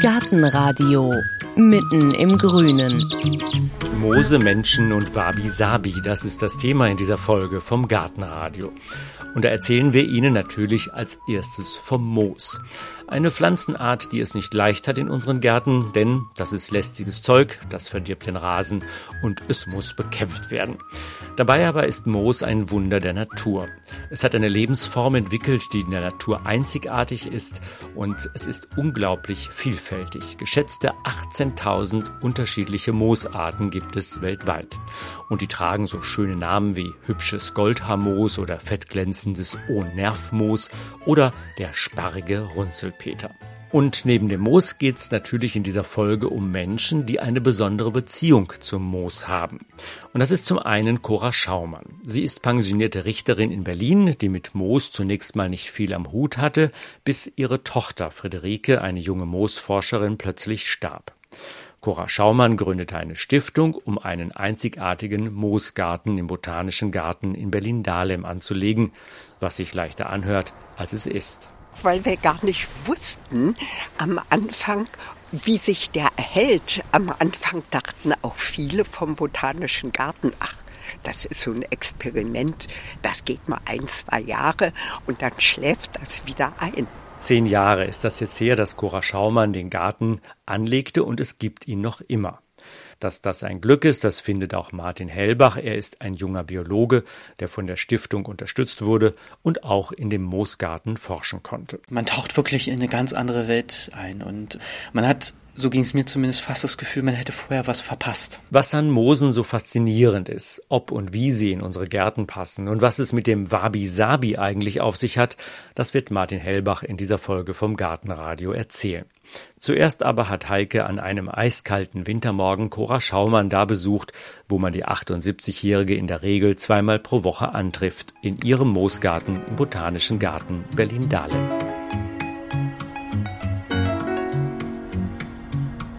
Gartenradio mitten im Grünen. Moose, Menschen und Wabi-Sabi, das ist das Thema in dieser Folge vom Gartenradio. Und da erzählen wir Ihnen natürlich als erstes vom Moos. Eine Pflanzenart, die es nicht leicht hat in unseren Gärten, denn das ist lästiges Zeug, das verdirbt den Rasen und es muss bekämpft werden. Dabei aber ist Moos ein Wunder der Natur. Es hat eine Lebensform entwickelt, die in der Natur einzigartig ist und es ist unglaublich vielfältig. Geschätzte 18.000 unterschiedliche Moosarten gibt es weltweit. Und die tragen so schöne Namen wie hübsches Goldhaarmoos oder fettglänzendes Ohnervmoos oder der sparrige Runzel Peter. Und neben dem Moos geht es natürlich in dieser Folge um Menschen, die eine besondere Beziehung zum Moos haben. Und das ist zum einen Cora Schaumann. Sie ist pensionierte Richterin in Berlin, die mit Moos zunächst mal nicht viel am Hut hatte, bis ihre Tochter Friederike, eine junge Moosforscherin, plötzlich starb. Cora Schaumann gründete eine Stiftung, um einen einzigartigen Moosgarten im Botanischen Garten in Berlin-Dahlem anzulegen, was sich leichter anhört, als es ist weil wir gar nicht wussten am Anfang, wie sich der erhält. Am Anfang dachten auch viele vom Botanischen Garten, ach, das ist so ein Experiment, das geht mal ein, zwei Jahre und dann schläft das wieder ein. Zehn Jahre ist das jetzt her, dass Cora Schaumann den Garten anlegte und es gibt ihn noch immer. Dass das ein Glück ist, das findet auch Martin Hellbach. Er ist ein junger Biologe, der von der Stiftung unterstützt wurde und auch in dem Moosgarten forschen konnte. Man taucht wirklich in eine ganz andere Welt ein und man hat so ging es mir zumindest fast das Gefühl, man hätte vorher was verpasst. Was an Moosen so faszinierend ist, ob und wie sie in unsere Gärten passen und was es mit dem Wabi-Sabi eigentlich auf sich hat, das wird Martin Hellbach in dieser Folge vom Gartenradio erzählen. Zuerst aber hat Heike an einem eiskalten Wintermorgen Cora Schaumann da besucht, wo man die 78-Jährige in der Regel zweimal pro Woche antrifft, in ihrem Moosgarten im Botanischen Garten Berlin-Dahlem.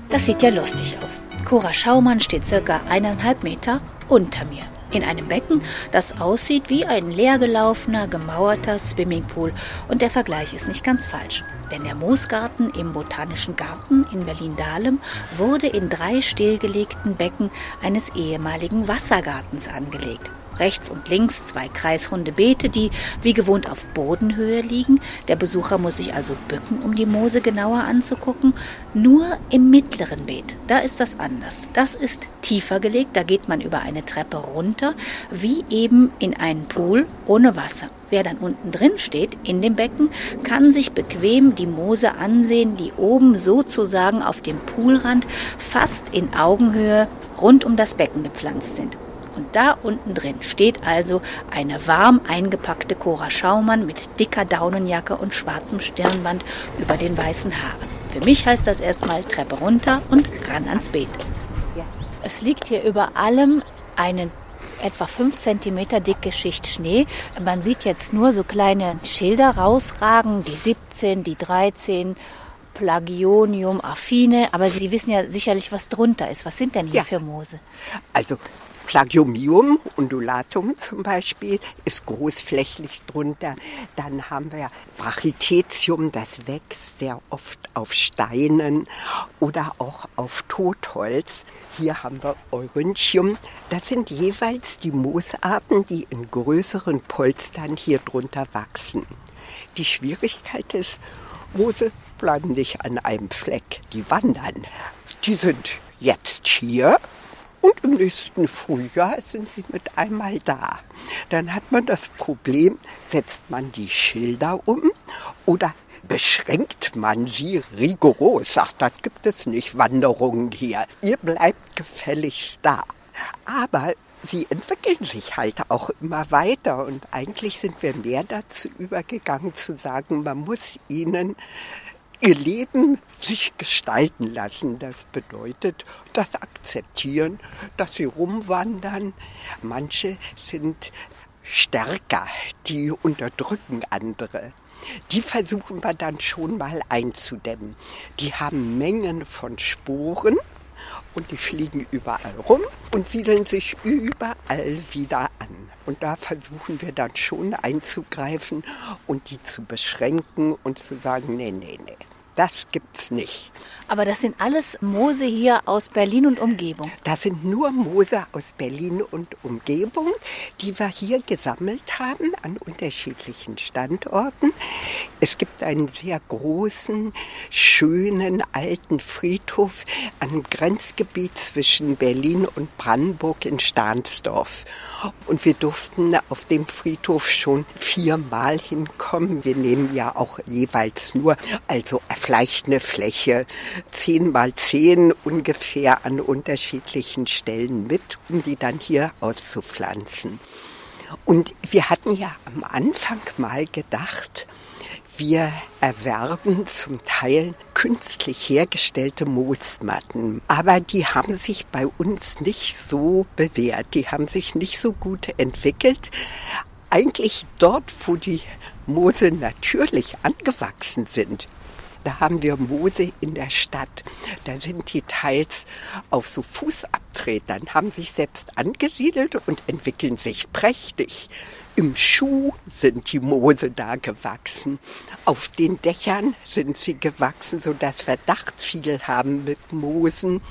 Das sieht ja lustig aus. Cora Schaumann steht circa eineinhalb Meter unter mir in einem Becken, das aussieht wie ein leergelaufener, gemauerter Swimmingpool. Und der Vergleich ist nicht ganz falsch. Denn der Moosgarten im Botanischen Garten in Berlin-Dahlem wurde in drei stillgelegten Becken eines ehemaligen Wassergartens angelegt rechts und links zwei kreisrunde Beete, die wie gewohnt auf Bodenhöhe liegen. Der Besucher muss sich also bücken, um die Moose genauer anzugucken. Nur im mittleren Beet, da ist das anders. Das ist tiefer gelegt, da geht man über eine Treppe runter, wie eben in einen Pool ohne Wasser. Wer dann unten drin steht, in dem Becken, kann sich bequem die Moose ansehen, die oben sozusagen auf dem Poolrand fast in Augenhöhe rund um das Becken gepflanzt sind. Und da unten drin steht also eine warm eingepackte Cora Schaumann mit dicker Daunenjacke und schwarzem Stirnband über den weißen Haaren. Für mich heißt das erstmal Treppe runter und ran ans Beet. Ja. Es liegt hier über allem eine etwa 5 cm dicke Schicht Schnee. Man sieht jetzt nur so kleine Schilder rausragen, die 17, die 13, Plagionium, Affine, aber Sie wissen ja sicherlich, was drunter ist. Was sind denn hier ja. für Moose? Also Plagiomium undulatum zum Beispiel ist großflächig drunter. Dann haben wir Brachythecium, das wächst sehr oft auf Steinen oder auch auf Totholz. Hier haben wir Eurynchium. Das sind jeweils die Moosarten, die in größeren Polstern hier drunter wachsen. Die Schwierigkeit ist, Moose bleiben nicht an einem Fleck, die wandern. Die sind jetzt hier und im nächsten Frühjahr sind sie mit einmal da. Dann hat man das Problem, setzt man die Schilder um oder beschränkt man sie rigoros, sagt, das gibt es nicht, Wanderungen hier. Ihr bleibt gefälligst da. Aber sie entwickeln sich halt auch immer weiter und eigentlich sind wir mehr dazu übergegangen zu sagen, man muss ihnen ihr Leben sich gestalten lassen. Das bedeutet das Akzeptieren, dass sie rumwandern. Manche sind stärker, die unterdrücken andere. Die versuchen wir dann schon mal einzudämmen. Die haben Mengen von Sporen und die fliegen überall rum und siedeln sich überall wieder an. Und da versuchen wir dann schon einzugreifen und die zu beschränken und zu sagen, nee, nee, nee. Das gibt's nicht. Aber das sind alles Moose hier aus Berlin und Umgebung. Das sind nur Moose aus Berlin und Umgebung, die wir hier gesammelt haben an unterschiedlichen Standorten. Es gibt einen sehr großen, schönen alten Friedhof am Grenzgebiet zwischen Berlin und Brandenburg in Stahnsdorf. Und wir durften auf dem Friedhof schon viermal hinkommen. Wir nehmen ja auch jeweils nur, also vielleicht eine Fläche, zehn mal zehn ungefähr an unterschiedlichen Stellen mit, um die dann hier auszupflanzen. Und wir hatten ja am Anfang mal gedacht, wir erwerben zum Teil künstlich hergestellte Moosmatten. Aber die haben sich bei uns nicht so bewährt. Die haben sich nicht so gut entwickelt. Eigentlich dort, wo die Moose natürlich angewachsen sind, da haben wir Moose in der Stadt. Da sind die teils auf so Fußabtretern, haben sich selbst angesiedelt und entwickeln sich prächtig. Im Schuh sind die Moose da gewachsen. Auf den Dächern sind sie gewachsen, so dass wir Dachziegel haben mit Moosen.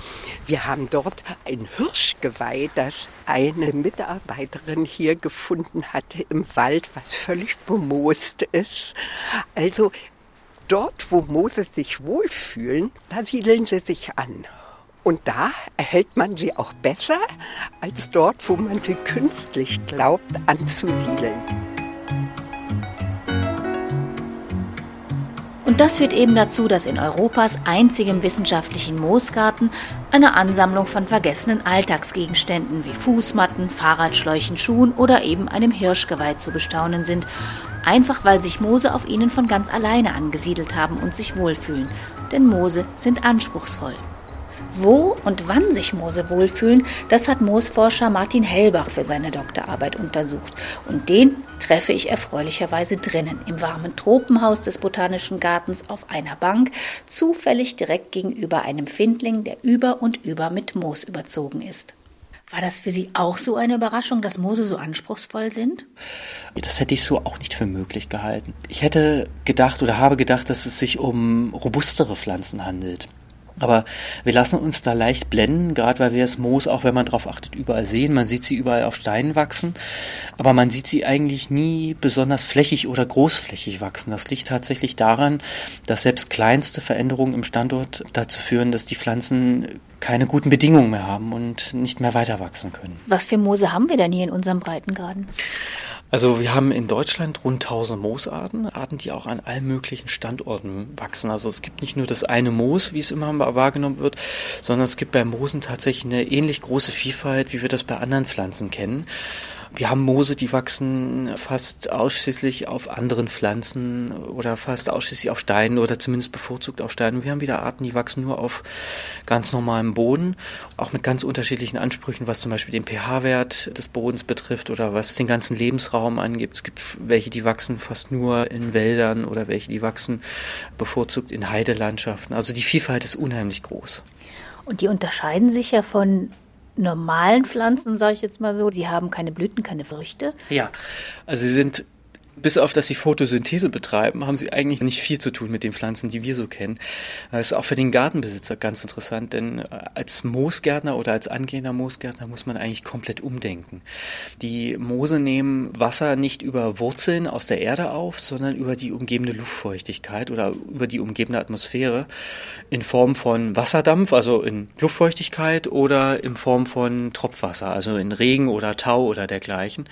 Wir haben dort ein Hirschgeweih, das eine Mitarbeiterin hier gefunden hatte im Wald, was völlig bemoost ist. Also dort, wo Moose sich wohlfühlen, da siedeln sie sich an. Und da erhält man sie auch besser als dort, wo man sie künstlich glaubt anzusiedeln. Das führt eben dazu, dass in Europas einzigem wissenschaftlichen Moosgarten eine Ansammlung von vergessenen Alltagsgegenständen wie Fußmatten, Fahrradschläuchen, Schuhen oder eben einem Hirschgeweih zu bestaunen sind, einfach weil sich Moose auf ihnen von ganz alleine angesiedelt haben und sich wohlfühlen. Denn Moose sind anspruchsvoll. Wo und wann sich Moose wohlfühlen, das hat Moosforscher Martin Hellbach für seine Doktorarbeit untersucht. Und den treffe ich erfreulicherweise drinnen, im warmen Tropenhaus des Botanischen Gartens auf einer Bank, zufällig direkt gegenüber einem Findling, der über und über mit Moos überzogen ist. War das für Sie auch so eine Überraschung, dass Moose so anspruchsvoll sind? Das hätte ich so auch nicht für möglich gehalten. Ich hätte gedacht oder habe gedacht, dass es sich um robustere Pflanzen handelt. Aber wir lassen uns da leicht blenden, gerade weil wir das Moos, auch wenn man darauf achtet, überall sehen. Man sieht sie überall auf Steinen wachsen, aber man sieht sie eigentlich nie besonders flächig oder großflächig wachsen. Das liegt tatsächlich daran, dass selbst kleinste Veränderungen im Standort dazu führen, dass die Pflanzen keine guten Bedingungen mehr haben und nicht mehr weiter wachsen können. Was für Moose haben wir denn hier in unserem Breitengraden? Also wir haben in Deutschland rund 1000 Moosarten, Arten, die auch an allen möglichen Standorten wachsen. Also es gibt nicht nur das eine Moos, wie es immer wahrgenommen wird, sondern es gibt bei Moosen tatsächlich eine ähnlich große Vielfalt, wie wir das bei anderen Pflanzen kennen. Wir haben Moose, die wachsen fast ausschließlich auf anderen Pflanzen oder fast ausschließlich auf Steinen oder zumindest bevorzugt auf Steinen. Wir haben wieder Arten, die wachsen nur auf ganz normalem Boden, auch mit ganz unterschiedlichen Ansprüchen, was zum Beispiel den pH-Wert des Bodens betrifft oder was den ganzen Lebensraum angibt. Es gibt welche, die wachsen fast nur in Wäldern oder welche, die wachsen bevorzugt in Heidelandschaften. Also die Vielfalt ist unheimlich groß. Und die unterscheiden sich ja von normalen Pflanzen, sage ich jetzt mal so. Sie haben keine Blüten, keine Früchte. Ja, also sie sind bis auf dass sie Photosynthese betreiben, haben sie eigentlich nicht viel zu tun mit den Pflanzen, die wir so kennen. Das ist auch für den Gartenbesitzer ganz interessant, denn äh, als Moosgärtner oder als angehender Moosgärtner muss man eigentlich komplett umdenken. Die Moose nehmen Wasser nicht über Wurzeln aus der Erde auf, sondern über die umgebende Luftfeuchtigkeit oder über die umgebende Atmosphäre in Form von Wasserdampf, also in Luftfeuchtigkeit oder in Form von Tropfwasser, also in Regen oder Tau oder dergleichen.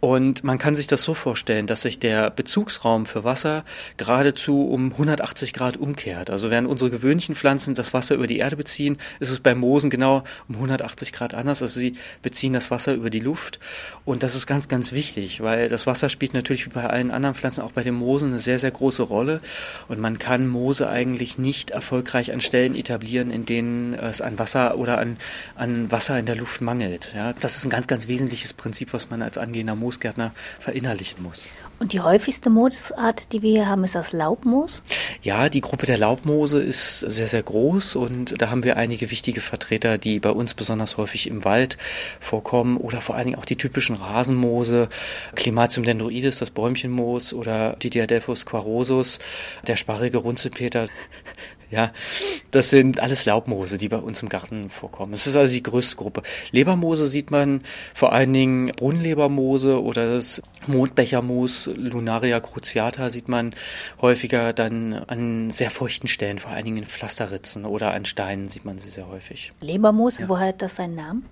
Und man kann sich das so vorstellen, dass sich der Bezugsraum für Wasser geradezu um 180 Grad umkehrt. Also während unsere gewöhnlichen Pflanzen das Wasser über die Erde beziehen, ist es bei Moosen genau um 180 Grad anders. Also sie beziehen das Wasser über die Luft. Und das ist ganz, ganz wichtig, weil das Wasser spielt natürlich wie bei allen anderen Pflanzen, auch bei den Moosen, eine sehr, sehr große Rolle. Und man kann Moose eigentlich nicht erfolgreich an Stellen etablieren, in denen es an Wasser oder an, an Wasser in der Luft mangelt. Ja, das ist ein ganz, ganz wesentliches Prinzip, was man als angehender Moos Moosgärtner verinnerlichen muss. Und die häufigste Moosart, die wir hier haben, ist das Laubmoos? Ja, die Gruppe der Laubmoose ist sehr, sehr groß und da haben wir einige wichtige Vertreter, die bei uns besonders häufig im Wald vorkommen oder vor allen Dingen auch die typischen Rasenmoose, Climatium dendroides, das Bäumchenmoos oder Didiadelphus quarosus, der sparrige Runzelpeter. Ja, das sind alles Laubmoose, die bei uns im Garten vorkommen. Es ist also die größte Gruppe. Lebermoose sieht man vor allen Dingen Brunnenlebermoose oder das Mondbechermoos, Lunaria cruciata sieht man häufiger dann an sehr feuchten Stellen, vor allen Dingen in Pflasterritzen oder an Steinen sieht man sie sehr häufig. Lebermoos, ja. woher hat das seinen Namen?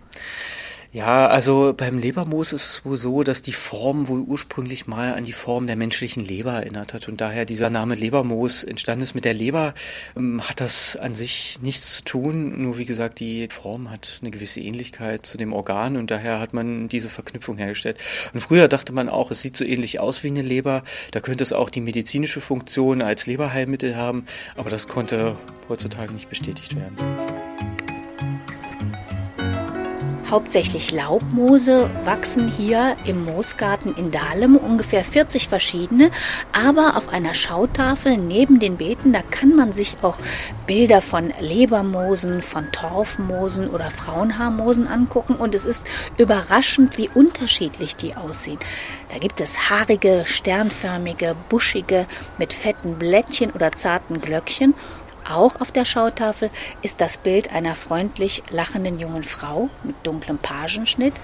Ja, also beim Lebermoos ist es wohl so, dass die Form wohl ursprünglich mal an die Form der menschlichen Leber erinnert hat und daher dieser Name Lebermoos entstanden ist. Mit der Leber ähm, hat das an sich nichts zu tun, nur wie gesagt, die Form hat eine gewisse Ähnlichkeit zu dem Organ und daher hat man diese Verknüpfung hergestellt. Und früher dachte man auch, es sieht so ähnlich aus wie eine Leber, da könnte es auch die medizinische Funktion als Leberheilmittel haben, aber das konnte heutzutage nicht bestätigt werden. Hauptsächlich Laubmoose wachsen hier im Moosgarten in Dahlem, ungefähr 40 verschiedene. Aber auf einer Schautafel neben den Beeten, da kann man sich auch Bilder von Lebermoosen, von Torfmoosen oder Frauenhaarmoosen angucken. Und es ist überraschend, wie unterschiedlich die aussehen. Da gibt es haarige, sternförmige, buschige mit fetten Blättchen oder zarten Glöckchen auch auf der Schautafel ist das Bild einer freundlich lachenden jungen Frau mit dunklem Pagenschnitt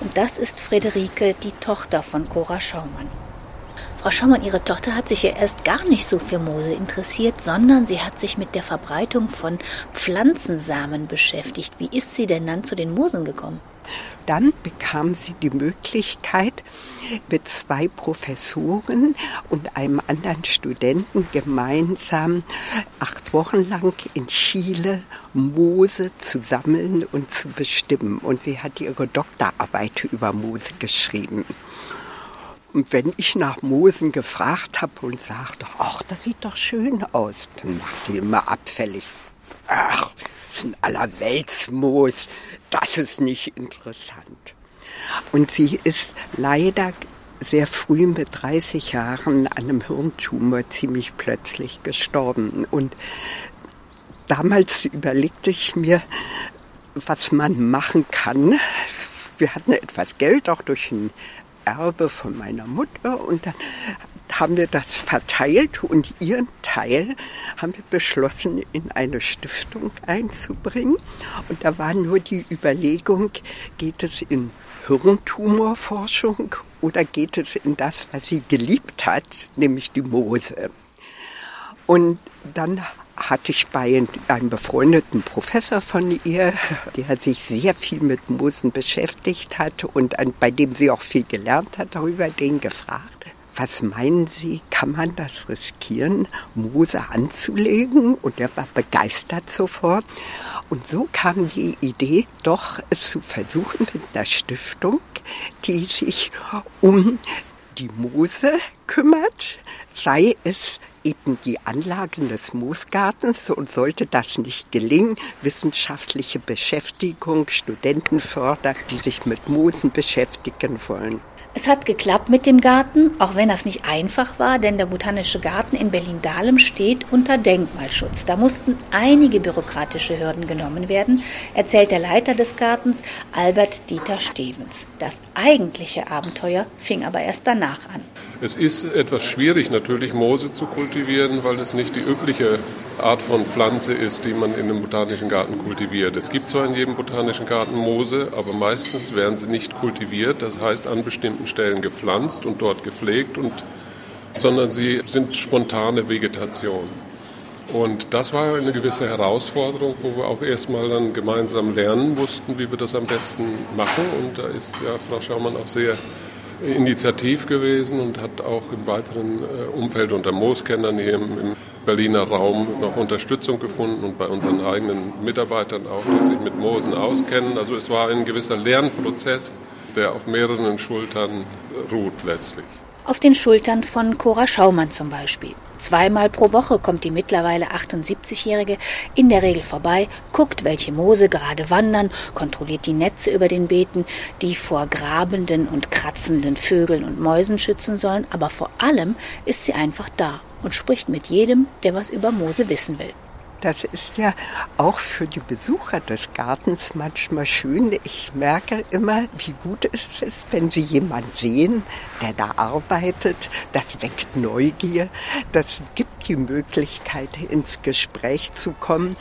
und das ist Friederike, die Tochter von Cora Schaumann. Frau Schaumann, Ihre Tochter hat sich ja erst gar nicht so für Moose interessiert, sondern sie hat sich mit der Verbreitung von Pflanzensamen beschäftigt. Wie ist sie denn dann zu den Moosen gekommen? Dann bekam sie die Möglichkeit, mit zwei Professoren und einem anderen Studenten gemeinsam acht Wochen lang in Chile Moose zu sammeln und zu bestimmen. Und sie hat ihre Doktorarbeit über Moose geschrieben. Und wenn ich nach Moosen gefragt habe und sagte, ach, das sieht doch schön aus, dann macht sie immer abfällig. Ach, das ist ein Allerweltsmoos, das ist nicht interessant. Und sie ist leider sehr früh mit 30 Jahren an einem Hirntumor ziemlich plötzlich gestorben. Und damals überlegte ich mir, was man machen kann. Wir hatten etwas Geld, auch durch ein Erbe von meiner Mutter. Und dann haben wir das verteilt und ihren Teil haben wir beschlossen, in eine Stiftung einzubringen. Und da war nur die Überlegung, geht es in Hirntumorforschung oder geht es in das, was sie geliebt hat, nämlich die Moose? Und dann hatte ich bei einem befreundeten Professor von ihr, der sich sehr viel mit Moosen beschäftigt hat und bei dem sie auch viel gelernt hat darüber, den gefragt, was meinen Sie, kann man das riskieren, Moose anzulegen? Und er war begeistert sofort. Und so kam die Idee, doch es zu versuchen mit einer Stiftung, die sich um die Moose kümmert, sei es eben die Anlagen des Moosgartens und sollte das nicht gelingen, wissenschaftliche Beschäftigung, Studentenförder, die sich mit Moosen beschäftigen wollen. Es hat geklappt mit dem Garten, auch wenn das nicht einfach war, denn der Botanische Garten in Berlin-Dahlem steht unter Denkmalschutz. Da mussten einige bürokratische Hürden genommen werden, erzählt der Leiter des Gartens, Albert Dieter Stevens. Das eigentliche Abenteuer fing aber erst danach an. Es ist etwas schwierig natürlich Moose zu kultivieren, weil es nicht die übliche Art von Pflanze ist, die man in einem botanischen Garten kultiviert. Es gibt zwar in jedem botanischen Garten Moose, aber meistens werden sie nicht kultiviert, das heißt an bestimmten Stellen gepflanzt und dort gepflegt, und, sondern sie sind spontane Vegetation. Und das war eine gewisse Herausforderung, wo wir auch erstmal dann gemeinsam lernen mussten, wie wir das am besten machen. Und da ist ja Frau Schaumann auch sehr initiativ gewesen und hat auch im weiteren äh, Umfeld unter Mooskennern hier im Berliner Raum noch Unterstützung gefunden und bei unseren eigenen Mitarbeitern auch, die sich mit Moosen auskennen. Also es war ein gewisser Lernprozess, der auf mehreren Schultern ruht letztlich. Auf den Schultern von Cora Schaumann zum Beispiel. Zweimal pro Woche kommt die mittlerweile 78-Jährige in der Regel vorbei, guckt, welche Moose gerade wandern, kontrolliert die Netze über den Beeten, die vor grabenden und kratzenden Vögeln und Mäusen schützen sollen, aber vor allem ist sie einfach da und spricht mit jedem, der was über Moose wissen will. Das ist ja auch für die Besucher des Gartens manchmal schön. Ich merke immer, wie gut es ist, wenn sie jemanden sehen, der da arbeitet. Das weckt Neugier. Das gibt die Möglichkeit, ins Gespräch zu kommen.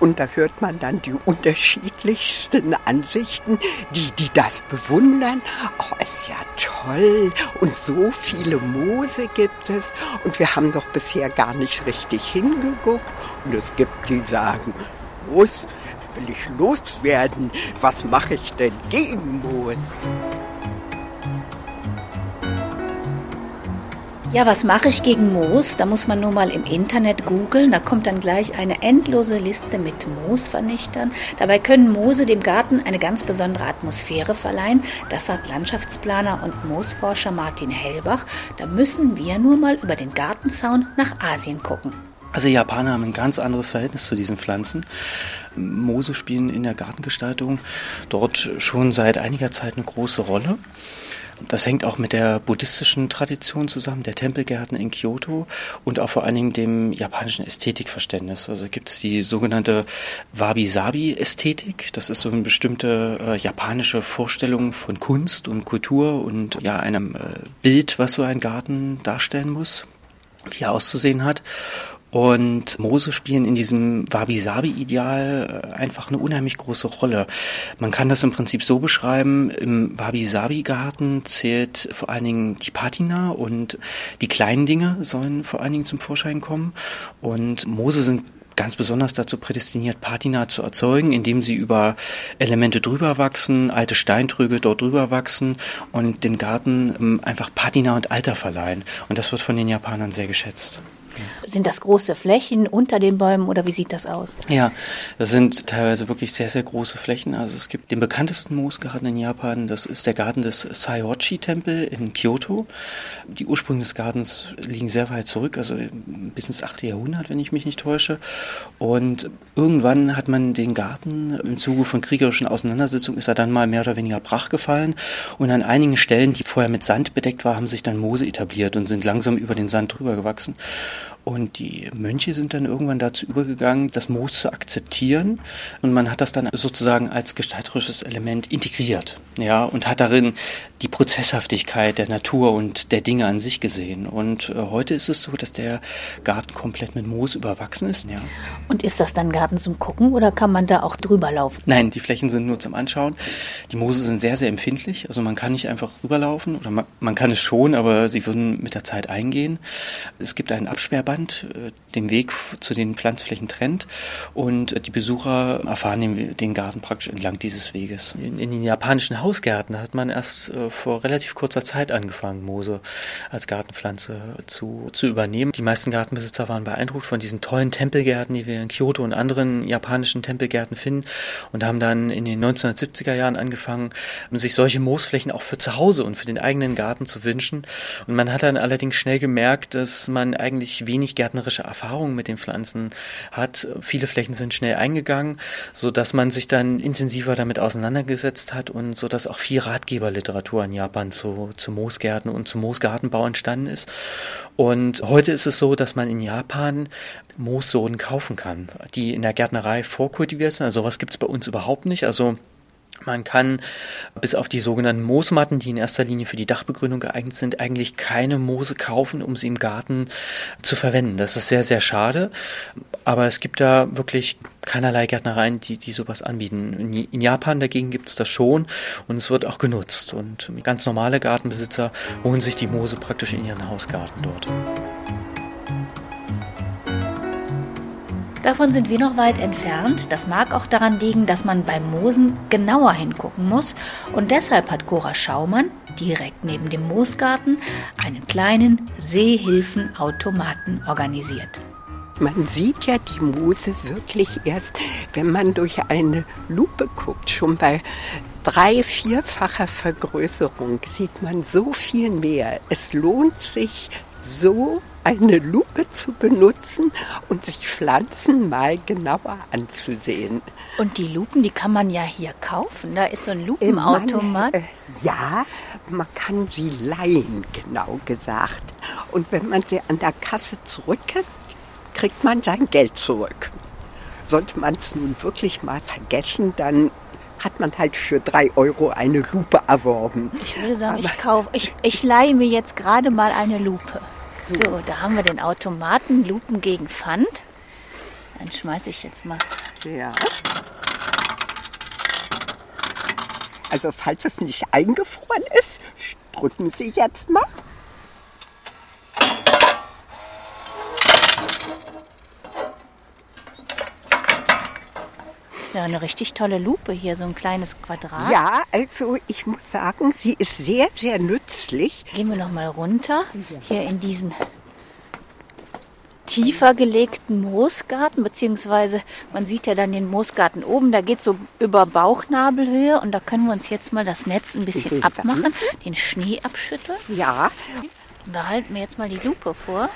Und da hört man dann die unterschiedlichsten Ansichten, die, die das bewundern. Oh, ist ja toll. Und so viele Moose gibt es. Und wir haben doch bisher gar nicht richtig hingeguckt. Und es gibt die sagen, Moos will ich loswerden. Was mache ich denn gegen Moos? Ja, was mache ich gegen Moos? Da muss man nur mal im Internet googeln. Da kommt dann gleich eine endlose Liste mit Moosvernichtern. Dabei können Moose dem Garten eine ganz besondere Atmosphäre verleihen. Das sagt Landschaftsplaner und Moosforscher Martin Hellbach. Da müssen wir nur mal über den Gartenzaun nach Asien gucken. Also Japaner haben ein ganz anderes Verhältnis zu diesen Pflanzen. Moose spielen in der Gartengestaltung dort schon seit einiger Zeit eine große Rolle. Das hängt auch mit der buddhistischen Tradition zusammen, der Tempelgärten in Kyoto und auch vor allen Dingen dem japanischen Ästhetikverständnis. Also gibt es die sogenannte Wabi-Sabi-Ästhetik. Das ist so eine bestimmte äh, japanische Vorstellung von Kunst und Kultur und ja einem äh, Bild, was so ein Garten darstellen muss, wie er auszusehen hat. Und Moose spielen in diesem Wabi-Sabi-Ideal äh, einfach eine unheimlich große Rolle. Man kann das im Prinzip so beschreiben, im Wabi-Sabi-Garten zählt vor allen Dingen die Patina und die kleinen Dinge sollen vor allen Dingen zum Vorschein kommen. Und Moose sind ganz besonders dazu prädestiniert, Patina zu erzeugen, indem sie über Elemente drüber wachsen, alte Steintrüge dort drüber wachsen und dem Garten ähm, einfach Patina und Alter verleihen. Und das wird von den Japanern sehr geschätzt. Sind das große Flächen unter den Bäumen oder wie sieht das aus? Ja, das sind teilweise wirklich sehr, sehr große Flächen. Also es gibt den bekanntesten Moosgarten in Japan, das ist der Garten des Saihochi-Tempel in Kyoto. Die Ursprünge des Gartens liegen sehr weit zurück, also bis ins 8. Jahrhundert, wenn ich mich nicht täusche. Und irgendwann hat man den Garten im Zuge von kriegerischen Auseinandersetzungen ist er dann mal mehr oder weniger brach gefallen. Und an einigen Stellen, die vorher mit Sand bedeckt war, haben sich dann Moose etabliert und sind langsam über den Sand drüber gewachsen. Und die Mönche sind dann irgendwann dazu übergegangen, das Moos zu akzeptieren. Und man hat das dann sozusagen als gestalterisches Element integriert. Ja, und hat darin die Prozesshaftigkeit der Natur und der Dinge an sich gesehen. Und äh, heute ist es so, dass der Garten komplett mit Moos überwachsen ist. Ja. Und ist das dann Garten zum Gucken oder kann man da auch drüber laufen? Nein, die Flächen sind nur zum Anschauen. Die Moose sind sehr, sehr empfindlich. Also man kann nicht einfach rüberlaufen oder man, man kann es schon, aber sie würden mit der Zeit eingehen. Es gibt einen Absperrband, äh, den Weg zu den Pflanzflächen trennt und äh, die Besucher erfahren den, den Garten praktisch entlang dieses Weges. In, in den japanischen Hausgärten hat man erst äh, vor relativ kurzer Zeit angefangen, Moose als Gartenpflanze zu, zu übernehmen. Die meisten Gartenbesitzer waren beeindruckt von diesen tollen Tempelgärten, die wir in Kyoto und anderen japanischen Tempelgärten finden und haben dann in den 1970er Jahren angefangen, sich solche Moosflächen auch für zu Hause und für den eigenen Garten zu wünschen. Und man hat dann allerdings schnell gemerkt, dass man eigentlich wenig gärtnerische Erfahrungen mit den Pflanzen hat. Viele Flächen sind schnell eingegangen, so dass man sich dann intensiver damit auseinandergesetzt hat und so dass auch viel Ratgeberliteratur in Japan zu, zu Moosgärten und zum Moosgartenbau entstanden ist. Und heute ist es so, dass man in Japan Moossoden kaufen kann, die in der Gärtnerei vorkultiviert sind. Also sowas gibt es bei uns überhaupt nicht. Also man kann bis auf die sogenannten Moosmatten, die in erster Linie für die Dachbegrünung geeignet sind, eigentlich keine Moose kaufen, um sie im Garten zu verwenden. Das ist sehr, sehr schade. Aber es gibt da wirklich keinerlei Gärtnereien, die, die sowas anbieten. In Japan dagegen gibt es das schon und es wird auch genutzt. Und ganz normale Gartenbesitzer holen sich die Moose praktisch in ihren Hausgarten dort. Davon sind wir noch weit entfernt. Das mag auch daran liegen, dass man beim Moosen genauer hingucken muss. Und deshalb hat Cora Schaumann direkt neben dem Moosgarten einen kleinen Seehilfenautomaten organisiert. Man sieht ja die Moose wirklich erst, wenn man durch eine Lupe guckt. Schon bei drei-, vierfacher Vergrößerung sieht man so viel mehr. Es lohnt sich, so eine Lupe zu benutzen und sich Pflanzen mal genauer anzusehen. Und die Lupen, die kann man ja hier kaufen. Da ist so ein Lupenautomat. Man, äh, ja, man kann sie leihen, genau gesagt. Und wenn man sie an der Kasse zurückkriegt, kriegt man sein Geld zurück. Sollte man es nun wirklich mal vergessen, dann hat man halt für drei Euro eine Lupe erworben. Ich würde sagen, Aber ich kaufe, ich, ich leihe mir jetzt gerade mal eine Lupe. So, da haben wir den Automaten Lupen gegen Pfand. Dann schmeiße ich jetzt mal. Ja. Also falls es nicht eingefroren ist, drücken Sie jetzt mal. Ist ja eine richtig tolle Lupe hier, so ein kleines Quadrat. Ja, also ich muss sagen, sie ist sehr, sehr nützlich. Gehen wir noch mal runter, hier in diesen tiefer gelegten Moosgarten, beziehungsweise man sieht ja dann den Moosgarten oben, da geht so über Bauchnabelhöhe und da können wir uns jetzt mal das Netz ein bisschen abmachen, den Schnee abschütteln. Ja. Und da halten wir jetzt mal die Lupe vor.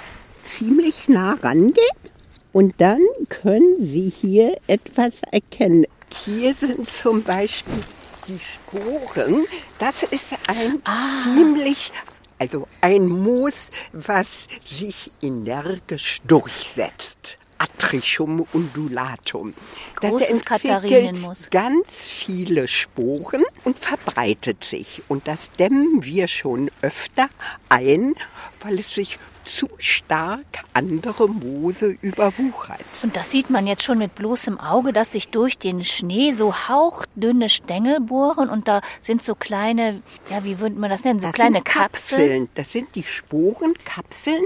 Ziemlich nah rangehen. Und dann können Sie hier etwas erkennen. Hier sind zum Beispiel die Sporen. Das ist ein ah. ziemlich, also ein Moos, was sich energisch durchsetzt. Atrichum undulatum. Großes das Katharinenmoos. ganz viele Sporen und verbreitet sich. Und das dämmen wir schon öfter ein, weil es sich zu stark andere Moose überwuchert. Und das sieht man jetzt schon mit bloßem Auge, dass sich durch den Schnee so hauchdünne Stängel bohren und da sind so kleine, ja, wie würde man das nennen, so das kleine Kapseln. Kapseln. Das sind die Sporenkapseln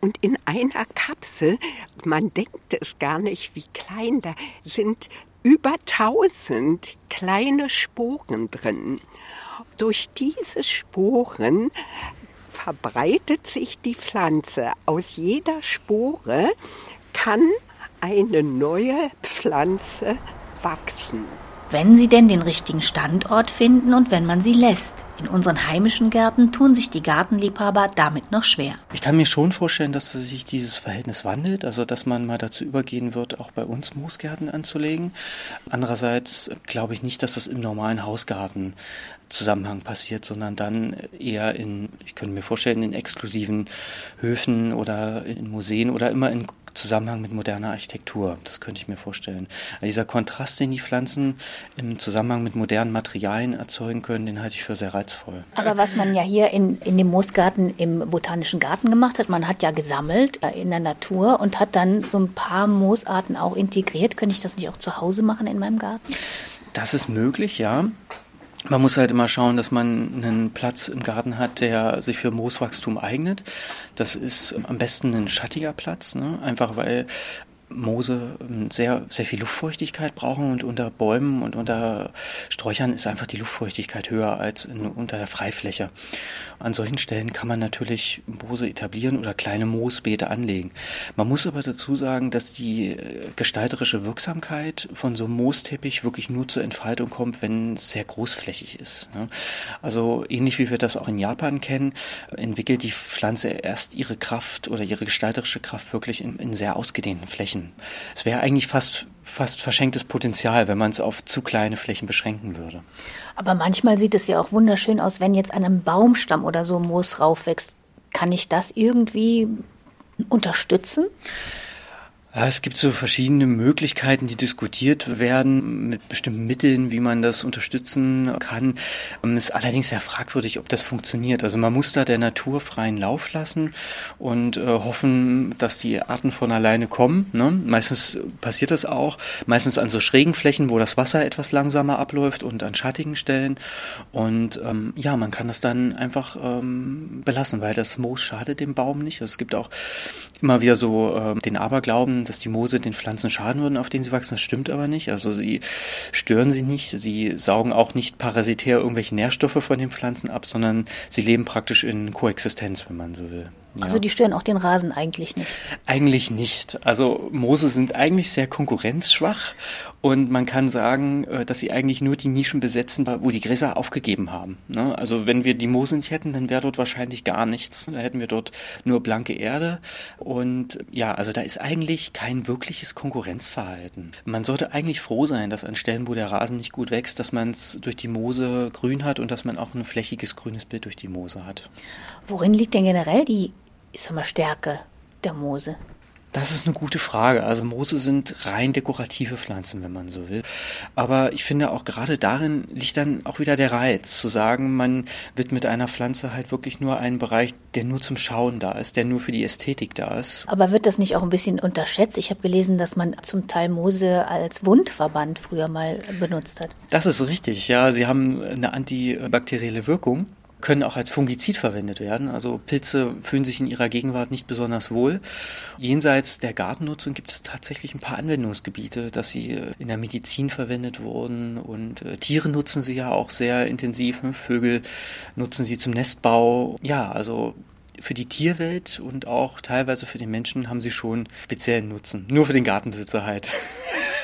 und in einer Kapsel, man denkt es gar nicht, wie klein da sind über tausend kleine Sporen drin. Durch diese Sporen verbreitet sich die Pflanze. Aus jeder Spore kann eine neue Pflanze wachsen. Wenn sie denn den richtigen Standort finden und wenn man sie lässt. In unseren heimischen Gärten tun sich die Gartenliebhaber damit noch schwer. Ich kann mir schon vorstellen, dass sich dieses Verhältnis wandelt, also dass man mal dazu übergehen wird, auch bei uns Moosgärten anzulegen. Andererseits glaube ich nicht, dass das im normalen Hausgarten Zusammenhang passiert, sondern dann eher in, ich könnte mir vorstellen, in exklusiven Höfen oder in Museen oder immer in Zusammenhang mit moderner Architektur. Das könnte ich mir vorstellen. Also dieser Kontrast, den die Pflanzen im Zusammenhang mit modernen Materialien erzeugen können, den halte ich für sehr reizvoll. Aber was man ja hier in, in dem Moosgarten im Botanischen Garten gemacht hat, man hat ja gesammelt äh, in der Natur und hat dann so ein paar Moosarten auch integriert. Könnte ich das nicht auch zu Hause machen in meinem Garten? Das ist möglich, ja. Man muss halt immer schauen, dass man einen Platz im Garten hat, der sich für Mooswachstum eignet. Das ist am besten ein schattiger Platz, ne? einfach weil Moose ähm, sehr, sehr viel Luftfeuchtigkeit brauchen und unter Bäumen und unter Sträuchern ist einfach die Luftfeuchtigkeit höher als in, unter der Freifläche. An solchen Stellen kann man natürlich Moose etablieren oder kleine Moosbeete anlegen. Man muss aber dazu sagen, dass die äh, gestalterische Wirksamkeit von so einem Moosteppich wirklich nur zur Entfaltung kommt, wenn es sehr großflächig ist. Also ähnlich wie wir das auch in Japan kennen, entwickelt die Pflanze erst ihre Kraft oder ihre gestalterische Kraft wirklich in, in sehr ausgedehnten Flächen. Flächen. Es wäre eigentlich fast, fast verschenktes Potenzial, wenn man es auf zu kleine Flächen beschränken würde. Aber manchmal sieht es ja auch wunderschön aus, wenn jetzt an einem Baumstamm oder so Moos raufwächst. Kann ich das irgendwie unterstützen? Es gibt so verschiedene Möglichkeiten, die diskutiert werden mit bestimmten Mitteln, wie man das unterstützen kann. Es ist allerdings sehr fragwürdig, ob das funktioniert. Also man muss da der Natur freien Lauf lassen und äh, hoffen, dass die Arten von alleine kommen. Ne? Meistens passiert das auch, meistens an so schrägen Flächen, wo das Wasser etwas langsamer abläuft und an schattigen Stellen. Und ähm, ja, man kann das dann einfach ähm, belassen, weil das Moos schadet dem Baum nicht. Also es gibt auch immer wieder so äh, den Aberglauben, dass die Moose den Pflanzen schaden würden, auf denen sie wachsen. Das stimmt aber nicht. Also sie stören sie nicht. Sie saugen auch nicht parasitär irgendwelche Nährstoffe von den Pflanzen ab, sondern sie leben praktisch in Koexistenz, wenn man so will. Ja. Also die stören auch den Rasen eigentlich nicht. Eigentlich nicht. Also Moose sind eigentlich sehr konkurrenzschwach und man kann sagen, äh, dass sie eigentlich nur die Nischen besetzen, wo die Gräser aufgegeben haben. Ne? Also wenn wir die Moose nicht hätten, dann wäre dort wahrscheinlich gar nichts. Da hätten wir dort nur blanke Erde und ja, also da ist eigentlich kein wirkliches Konkurrenzverhalten. Man sollte eigentlich froh sein, dass an Stellen, wo der Rasen nicht gut wächst, dass man es durch die Moose grün hat und dass man auch ein flächiges grünes Bild durch die Moose hat. Worin liegt denn generell die ich sag mal, Stärke der Moose? Das ist eine gute Frage. Also Moose sind rein dekorative Pflanzen, wenn man so will. Aber ich finde auch gerade darin liegt dann auch wieder der Reiz, zu sagen, man wird mit einer Pflanze halt wirklich nur einen Bereich, der nur zum Schauen da ist, der nur für die Ästhetik da ist. Aber wird das nicht auch ein bisschen unterschätzt? Ich habe gelesen, dass man zum Teil Moose als Wundverband früher mal benutzt hat. Das ist richtig, ja. Sie haben eine antibakterielle Wirkung können auch als Fungizid verwendet werden. Also Pilze fühlen sich in ihrer Gegenwart nicht besonders wohl. Jenseits der Gartennutzung gibt es tatsächlich ein paar Anwendungsgebiete, dass sie äh, in der Medizin verwendet wurden und äh, Tiere nutzen sie ja auch sehr intensiv. Ne? Vögel nutzen sie zum Nestbau. Ja, also für die Tierwelt und auch teilweise für den Menschen haben sie schon speziellen Nutzen. Nur für den Gartenbesitzer halt.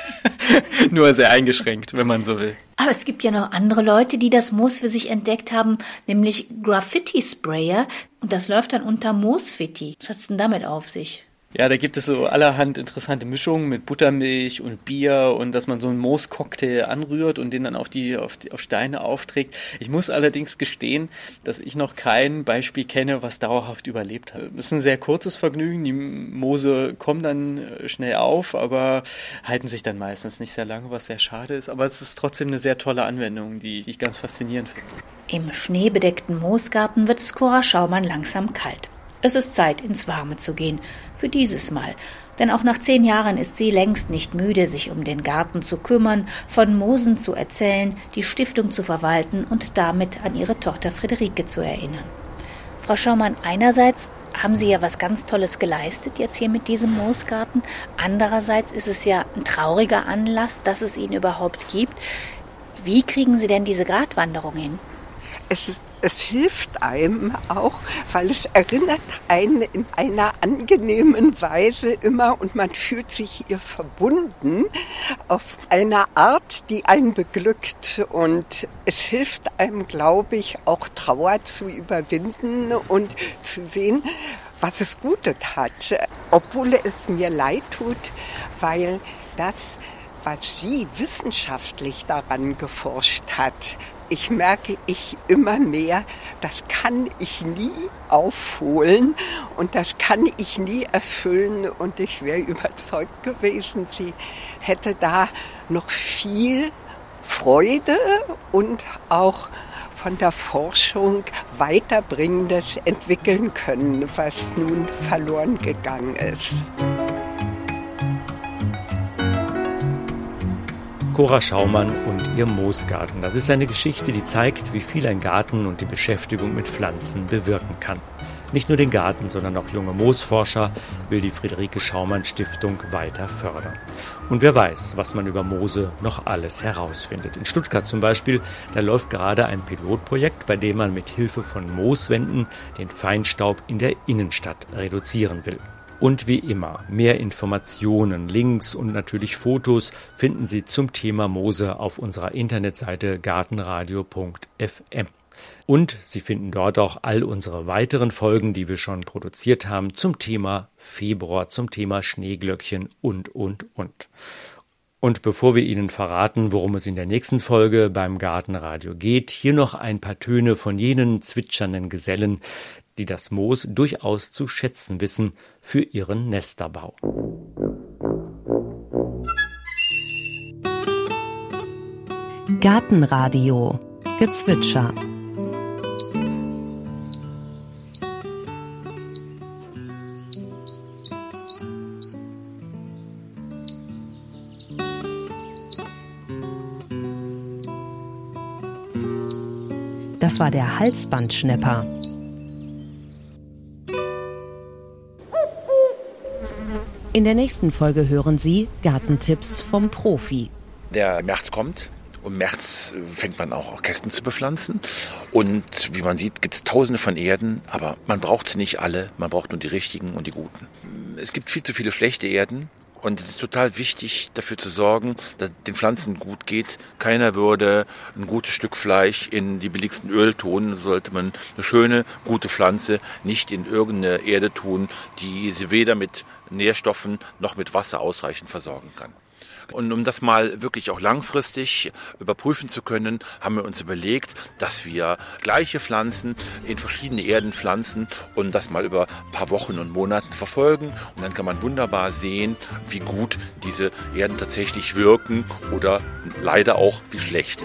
Nur sehr eingeschränkt, wenn man so will. Aber es gibt ja noch andere Leute, die das Moos für sich entdeckt haben, nämlich Graffiti-Sprayer. Und das läuft dann unter Moosfitti. Was hat's denn damit auf sich? Ja, da gibt es so allerhand interessante Mischungen mit Buttermilch und Bier und dass man so einen Mooscocktail anrührt und den dann auf die, auf die auf Steine aufträgt. Ich muss allerdings gestehen, dass ich noch kein Beispiel kenne, was dauerhaft überlebt hat. Das ist ein sehr kurzes Vergnügen. Die Moose kommen dann äh, schnell auf, aber halten sich dann meistens nicht sehr lange, was sehr schade ist. Aber es ist trotzdem eine sehr tolle Anwendung, die, ich ganz faszinierend finde. Im schneebedeckten Moosgarten wird es Cora Schaumann langsam kalt. Es ist Zeit, ins Warme zu gehen, für dieses Mal. Denn auch nach zehn Jahren ist sie längst nicht müde, sich um den Garten zu kümmern, von Moosen zu erzählen, die Stiftung zu verwalten und damit an ihre Tochter Friederike zu erinnern. Frau Schaumann, einerseits haben Sie ja was ganz Tolles geleistet jetzt hier mit diesem Moosgarten. Andererseits ist es ja ein trauriger Anlass, dass es ihn überhaupt gibt. Wie kriegen Sie denn diese Gratwanderung hin? Es ist es hilft einem auch, weil es erinnert einen in einer angenehmen Weise immer und man fühlt sich ihr verbunden auf eine Art, die einen beglückt. Und es hilft einem, glaube ich, auch Trauer zu überwinden und zu sehen, was es Gutes hat. Obwohl es mir leid tut, weil das was sie wissenschaftlich daran geforscht hat, ich merke ich immer mehr, das kann ich nie aufholen und das kann ich nie erfüllen und ich wäre überzeugt gewesen, sie hätte da noch viel Freude und auch von der Forschung weiterbringendes entwickeln können, was nun verloren gegangen ist. Cora Schaumann und ihr Moosgarten. Das ist eine Geschichte, die zeigt, wie viel ein Garten und die Beschäftigung mit Pflanzen bewirken kann. Nicht nur den Garten, sondern auch junge Moosforscher will die Friederike Schaumann Stiftung weiter fördern. Und wer weiß, was man über Moose noch alles herausfindet. In Stuttgart zum Beispiel, da läuft gerade ein Pilotprojekt, bei dem man mit Hilfe von Mooswänden den Feinstaub in der Innenstadt reduzieren will. Und wie immer, mehr Informationen, Links und natürlich Fotos finden Sie zum Thema Moose auf unserer Internetseite gartenradio.fm. Und Sie finden dort auch all unsere weiteren Folgen, die wir schon produziert haben, zum Thema Februar, zum Thema Schneeglöckchen und, und, und. Und bevor wir Ihnen verraten, worum es in der nächsten Folge beim Gartenradio geht, hier noch ein paar Töne von jenen zwitschernden Gesellen, die das Moos durchaus zu schätzen wissen für ihren Nesterbau. Gartenradio Gezwitscher Das war der Halsbandschnepper. In der nächsten Folge hören Sie Gartentipps vom Profi. Der März kommt Im März fängt man auch Kästen zu bepflanzen. Und wie man sieht, gibt es tausende von Erden, aber man braucht sie nicht alle, man braucht nur die richtigen und die guten. Es gibt viel zu viele schlechte Erden und es ist total wichtig, dafür zu sorgen, dass den Pflanzen gut geht. Keiner würde ein gutes Stück Fleisch in die billigsten Öl tun. Sollte man eine schöne, gute Pflanze nicht in irgendeine Erde tun, die sie weder mit Nährstoffen noch mit Wasser ausreichend versorgen kann. Und um das mal wirklich auch langfristig überprüfen zu können, haben wir uns überlegt, dass wir gleiche Pflanzen in verschiedene Erden pflanzen und das mal über ein paar Wochen und Monaten verfolgen. Und dann kann man wunderbar sehen, wie gut diese Erden tatsächlich wirken oder leider auch wie schlecht.